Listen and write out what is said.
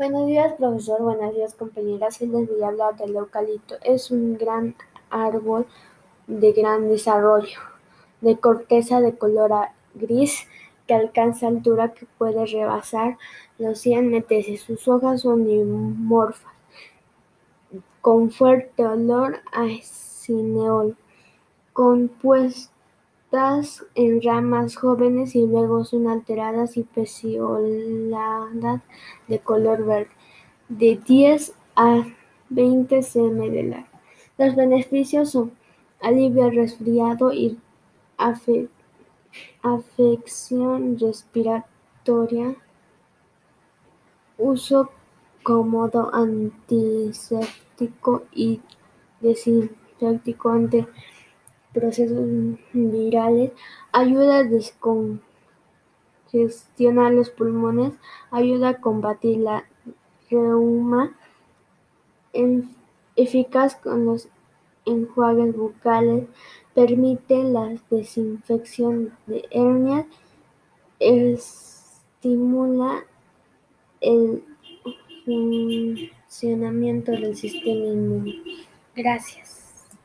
Buenos días, profesor. Buenos días, compañeras. Hoy les voy a hablar del eucalipto. Es un gran árbol de gran desarrollo, de corteza de color gris que alcanza altura que puede rebasar los 100 metros. Sus hojas son dimorfas, con fuerte olor a cineol, en ramas jóvenes y luego son alteradas y pecioladas de color verde, de 10 a 20 cm de largo. Los beneficios son alivio al resfriado y afección respiratoria, uso cómodo, antiséptico y desinfectivo ante procesos virales, ayuda a descongestionar los pulmones, ayuda a combatir la reuma, eficaz con los enjuagues bucales, permite la desinfección de hernias, estimula el funcionamiento del sistema inmune. Gracias.